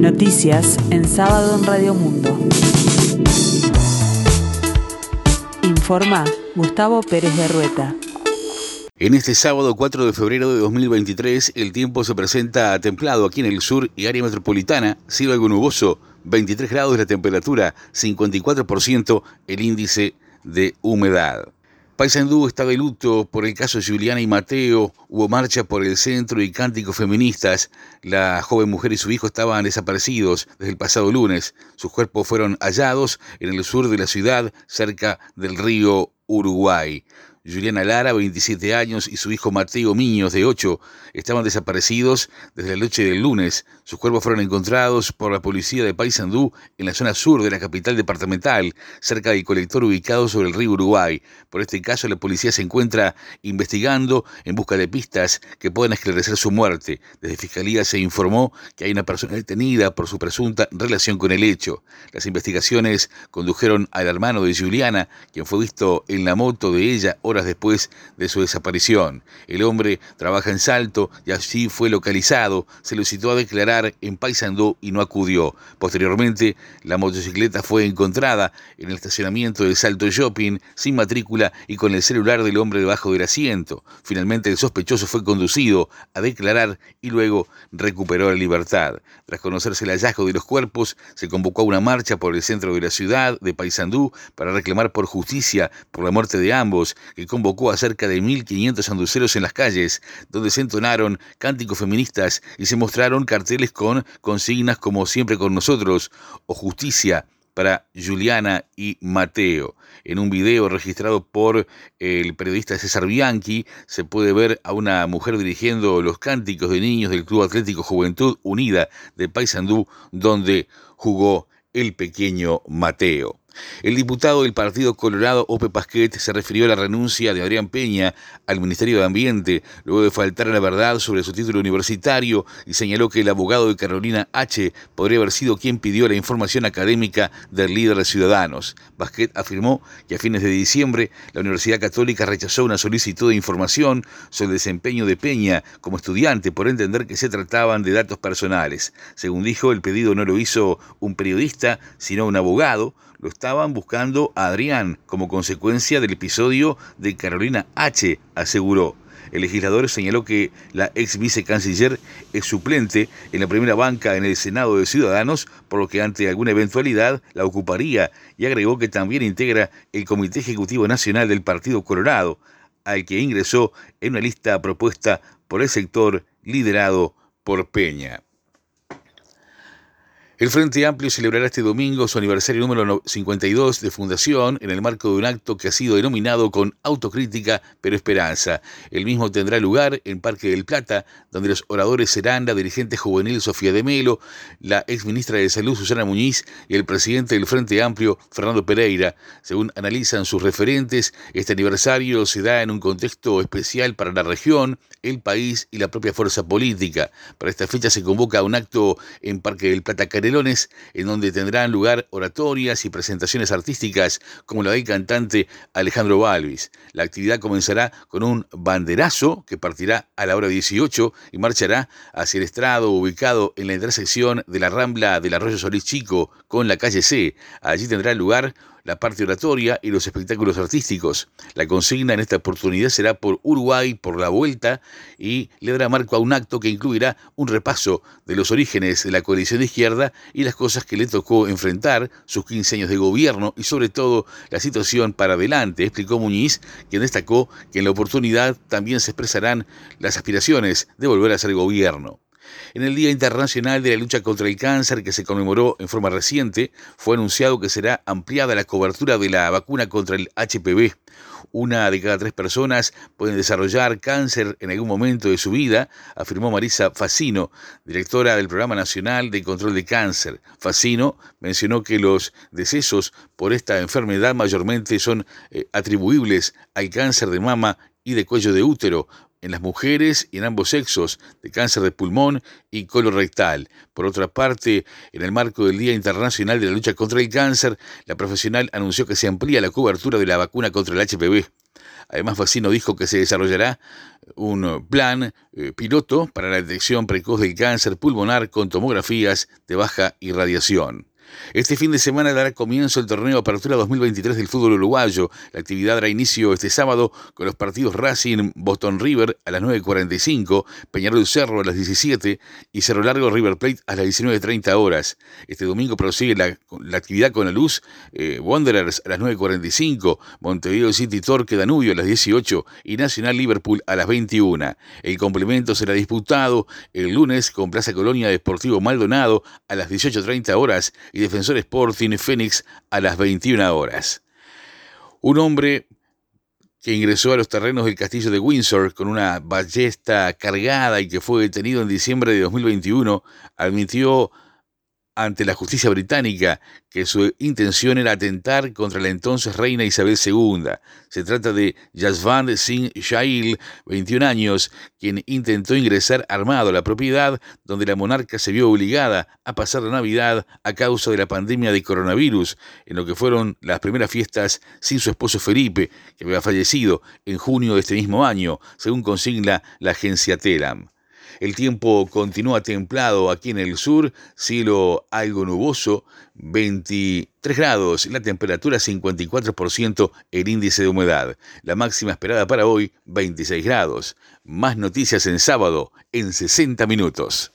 Noticias en sábado en Radio Mundo. Informa Gustavo Pérez de Rueta. En este sábado 4 de febrero de 2023, el tiempo se presenta templado aquí en el sur y área metropolitana, cielo algo nuboso, 23 grados la temperatura, 54% el índice de humedad. Paysandú está de luto por el caso de Juliana y Mateo. Hubo marcha por el centro y cánticos feministas. La joven mujer y su hijo estaban desaparecidos desde el pasado lunes. Sus cuerpos fueron hallados en el sur de la ciudad, cerca del río Uruguay. Juliana Lara, 27 años, y su hijo Mateo Miños, de 8, estaban desaparecidos desde la noche del lunes. Sus cuerpos fueron encontrados por la policía de Paysandú en la zona sur de la capital departamental, cerca del colector ubicado sobre el río Uruguay. Por este caso, la policía se encuentra investigando en busca de pistas que puedan esclarecer su muerte. Desde Fiscalía se informó que hay una persona detenida por su presunta relación con el hecho. Las investigaciones condujeron al hermano de Juliana, quien fue visto en la moto de ella horas después de su desaparición. El hombre trabaja en Salto y allí fue localizado. Se lo citó a declarar en Paysandú y no acudió. Posteriormente, la motocicleta fue encontrada en el estacionamiento de Salto Shopping, sin matrícula y con el celular del hombre debajo del asiento. Finalmente, el sospechoso fue conducido a declarar y luego recuperó la libertad. Tras conocerse el hallazgo de los cuerpos, se convocó a una marcha por el centro de la ciudad de Paysandú para reclamar por justicia por la muerte de ambos, que convocó a cerca de 1.500 anduceros en las calles, donde se entonaron cánticos feministas y se mostraron carteles con consignas como siempre con nosotros o justicia para Juliana y Mateo. En un video registrado por el periodista César Bianchi se puede ver a una mujer dirigiendo los cánticos de niños del Club Atlético Juventud Unida de Paysandú, donde jugó el pequeño Mateo. El diputado del Partido Colorado, Ope Pasquet, se refirió a la renuncia de Adrián Peña al Ministerio de Ambiente, luego de faltar a la verdad sobre su título universitario, y señaló que el abogado de Carolina H. podría haber sido quien pidió la información académica del líder de Ciudadanos. Pasquet afirmó que a fines de diciembre la Universidad Católica rechazó una solicitud de información sobre el desempeño de Peña como estudiante por entender que se trataban de datos personales. Según dijo, el pedido no lo hizo un periodista, sino un abogado, lo estaban buscando a Adrián como consecuencia del episodio de Carolina H., aseguró. El legislador señaló que la ex vicecanciller es suplente en la primera banca en el Senado de Ciudadanos, por lo que ante alguna eventualidad la ocuparía y agregó que también integra el Comité Ejecutivo Nacional del Partido Colorado, al que ingresó en una lista propuesta por el sector liderado por Peña. El Frente Amplio celebrará este domingo su aniversario número 52 de fundación en el marco de un acto que ha sido denominado con autocrítica pero esperanza. El mismo tendrá lugar en Parque del Plata, donde los oradores serán la dirigente juvenil Sofía de Melo, la ex ministra de Salud Susana Muñiz y el presidente del Frente Amplio Fernando Pereira. Según analizan sus referentes, este aniversario se da en un contexto especial para la región, el país y la propia fuerza política. Para esta fecha se convoca un acto en Parque del Plata en donde tendrán lugar oratorias y presentaciones artísticas como la del cantante Alejandro Balvis. La actividad comenzará con un banderazo que partirá a la hora 18 y marchará hacia el estrado ubicado en la intersección de la Rambla del Arroyo Solís Chico con la calle C. Allí tendrá lugar la parte oratoria y los espectáculos artísticos. La consigna en esta oportunidad será por Uruguay, por la vuelta, y le dará marco a un acto que incluirá un repaso de los orígenes de la coalición de izquierda y las cosas que le tocó enfrentar, sus 15 años de gobierno y sobre todo la situación para adelante, explicó Muñiz, quien destacó que en la oportunidad también se expresarán las aspiraciones de volver a ser gobierno. En el Día Internacional de la Lucha contra el Cáncer, que se conmemoró en forma reciente, fue anunciado que será ampliada la cobertura de la vacuna contra el HPV. Una de cada tres personas pueden desarrollar cáncer en algún momento de su vida, afirmó Marisa Facino, directora del Programa Nacional de Control de Cáncer. Facino mencionó que los decesos por esta enfermedad mayormente son eh, atribuibles al cáncer de mama y de cuello de útero, en las mujeres y en ambos sexos de cáncer de pulmón y colorectal. Por otra parte, en el marco del Día Internacional de la Lucha contra el Cáncer, la profesional anunció que se amplía la cobertura de la vacuna contra el HPV. Además, Facino dijo que se desarrollará un plan eh, piloto para la detección precoz del cáncer pulmonar con tomografías de baja irradiación. Este fin de semana dará comienzo el torneo Apertura 2023 del fútbol uruguayo. La actividad dará inicio este sábado con los partidos Racing Boston River a las 9.45, Peñarol Cerro a las 17 y Cerro Largo River Plate a las 19.30 horas. Este domingo prosigue la, actividad con la luz eh, Wanderers a las 9.45, Montevideo City Torque Danubio a las 18 y Nacional Liverpool a las 21. El complemento será disputado el lunes con Plaza Colonia Deportivo Maldonado a las 18.30 horas Defensor Sporting Fénix a las 21 horas. Un hombre que ingresó a los terrenos del castillo de Windsor con una ballesta cargada y que fue detenido en diciembre de 2021, admitió ante la justicia británica que su intención era atentar contra la entonces reina Isabel II. Se trata de Jaswant Singh Shail, 21 años, quien intentó ingresar armado a la propiedad donde la monarca se vio obligada a pasar la Navidad a causa de la pandemia de coronavirus, en lo que fueron las primeras fiestas sin su esposo Felipe, que había fallecido en junio de este mismo año, según consigna la agencia Telam. El tiempo continúa templado aquí en el sur, cielo algo nuboso, 23 grados, la temperatura 54%, el índice de humedad. La máxima esperada para hoy, 26 grados. Más noticias en sábado, en 60 minutos.